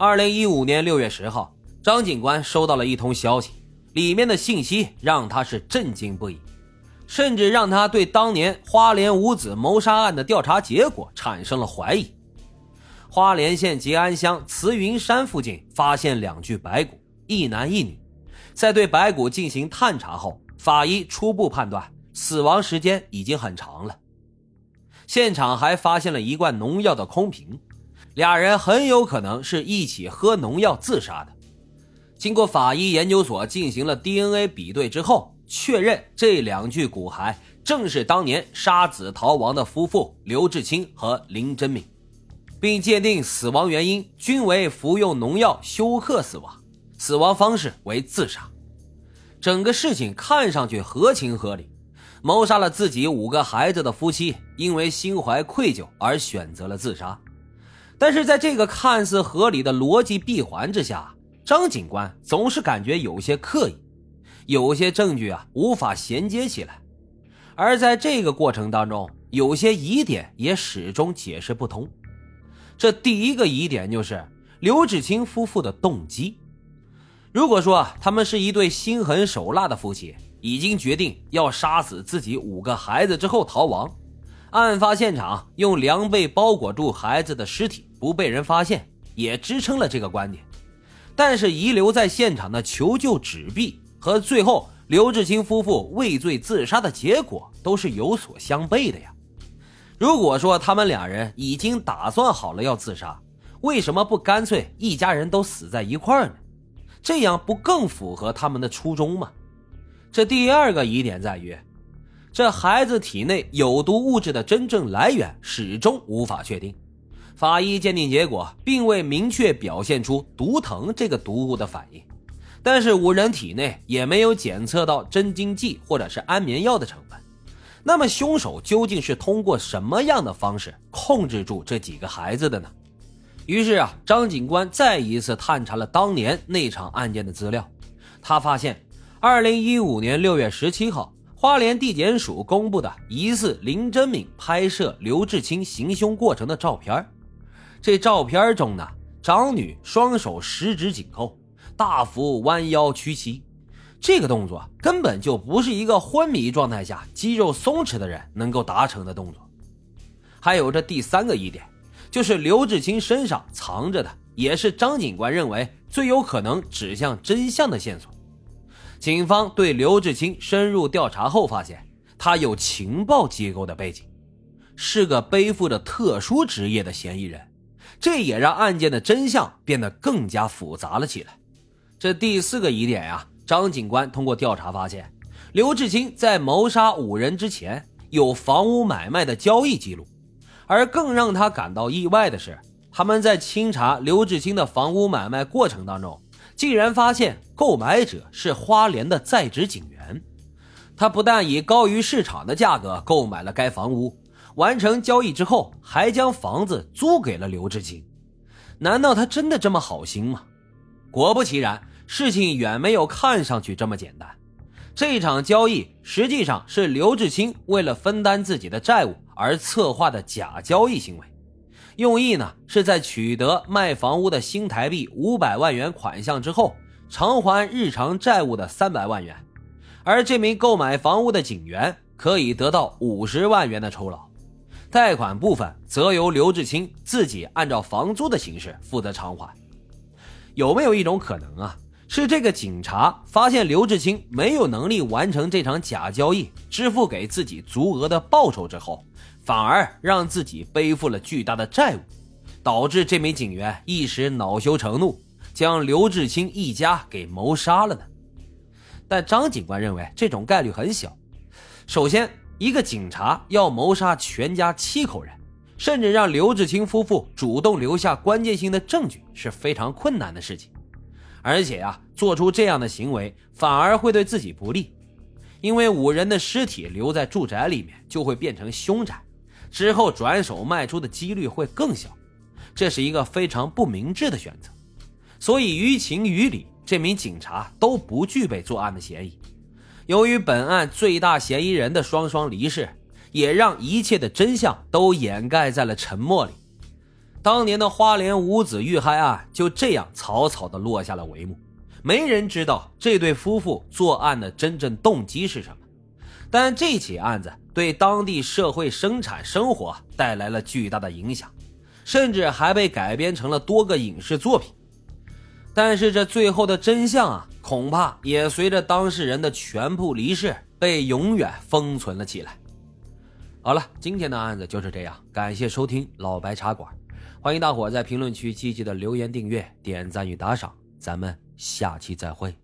二零一五年六月十号，张警官收到了一通消息，里面的信息让他是震惊不已，甚至让他对当年花莲五子谋杀案的调查结果产生了怀疑。花莲县吉安乡慈云山附近发现两具白骨，一男一女。在对白骨进行探查后，法医初步判断死亡时间已经很长了。现场还发现了一罐农药的空瓶，俩人很有可能是一起喝农药自杀的。经过法医研究所进行了 DNA 比对之后，确认这两具骨骸正是当年杀子逃亡的夫妇刘志清和林真敏，并鉴定死亡原因均为服用农药休克死亡。死亡方式为自杀，整个事情看上去合情合理。谋杀了自己五个孩子的夫妻，因为心怀愧疚而选择了自杀。但是在这个看似合理的逻辑闭环之下，张警官总是感觉有些刻意，有些证据啊无法衔接起来。而在这个过程当中，有些疑点也始终解释不通。这第一个疑点就是刘志清夫妇的动机。如果说他们是一对心狠手辣的夫妻，已经决定要杀死自己五个孩子之后逃亡，案发现场用凉被包裹住孩子的尸体不被人发现，也支撑了这个观点。但是遗留在现场的求救纸币和最后刘志清夫妇畏罪自杀的结果都是有所相悖的呀。如果说他们俩人已经打算好了要自杀，为什么不干脆一家人都死在一块呢？这样不更符合他们的初衷吗？这第二个疑点在于，这孩子体内有毒物质的真正来源始终无法确定。法医鉴定结果并未明确表现出毒藤这个毒物的反应，但是五人体内也没有检测到镇静剂或者是安眠药的成分。那么凶手究竟是通过什么样的方式控制住这几个孩子的呢？于是啊，张警官再一次探查了当年那场案件的资料。他发现，二零一五年六月十七号，花莲地检署公布的疑似林真敏拍摄刘志清行凶过程的照片。这照片中呢，长女双手十指紧扣，大幅弯腰屈膝，这个动作根本就不是一个昏迷状态下肌肉松弛的人能够达成的动作。还有这第三个疑点。就是刘志清身上藏着的，也是张警官认为最有可能指向真相的线索。警方对刘志清深入调查后，发现他有情报机构的背景，是个背负着特殊职业的嫌疑人。这也让案件的真相变得更加复杂了起来。这第四个疑点呀，张警官通过调查发现，刘志清在谋杀五人之前有房屋买卖的交易记录。而更让他感到意外的是，他们在清查刘志清的房屋买卖过程当中，竟然发现购买者是花莲的在职警员。他不但以高于市场的价格购买了该房屋，完成交易之后，还将房子租给了刘志清。难道他真的这么好心吗？果不其然，事情远没有看上去这么简单。这场交易实际上是刘志清为了分担自己的债务。而策划的假交易行为，用意呢是在取得卖房屋的新台币五百万元款项之后，偿还日常债务的三百万元，而这名购买房屋的警员可以得到五十万元的酬劳，贷款部分则由刘志清自己按照房租的形式负责偿还。有没有一种可能啊？是这个警察发现刘志清没有能力完成这场假交易，支付给自己足额的报酬之后，反而让自己背负了巨大的债务，导致这名警员一时恼羞成怒，将刘志清一家给谋杀了呢？但张警官认为这种概率很小。首先，一个警察要谋杀全家七口人，甚至让刘志清夫妇主动留下关键性的证据，是非常困难的事情。而且呀，做出这样的行为反而会对自己不利，因为五人的尸体留在住宅里面就会变成凶宅，之后转手卖出的几率会更小，这是一个非常不明智的选择。所以于情于理，这名警察都不具备作案的嫌疑。由于本案最大嫌疑人的双双离世，也让一切的真相都掩盖在了沉默里。当年的花莲五子遇害案就这样草草的落下了帷幕。没人知道这对夫妇作案的真正动机是什么，但这起案子对当地社会生产生活带来了巨大的影响，甚至还被改编成了多个影视作品。但是这最后的真相啊，恐怕也随着当事人的全部离世被永远封存了起来。好了，今天的案子就是这样，感谢收听老白茶馆，欢迎大伙在评论区积极的留言、订阅、点赞与打赏，咱们下期再会。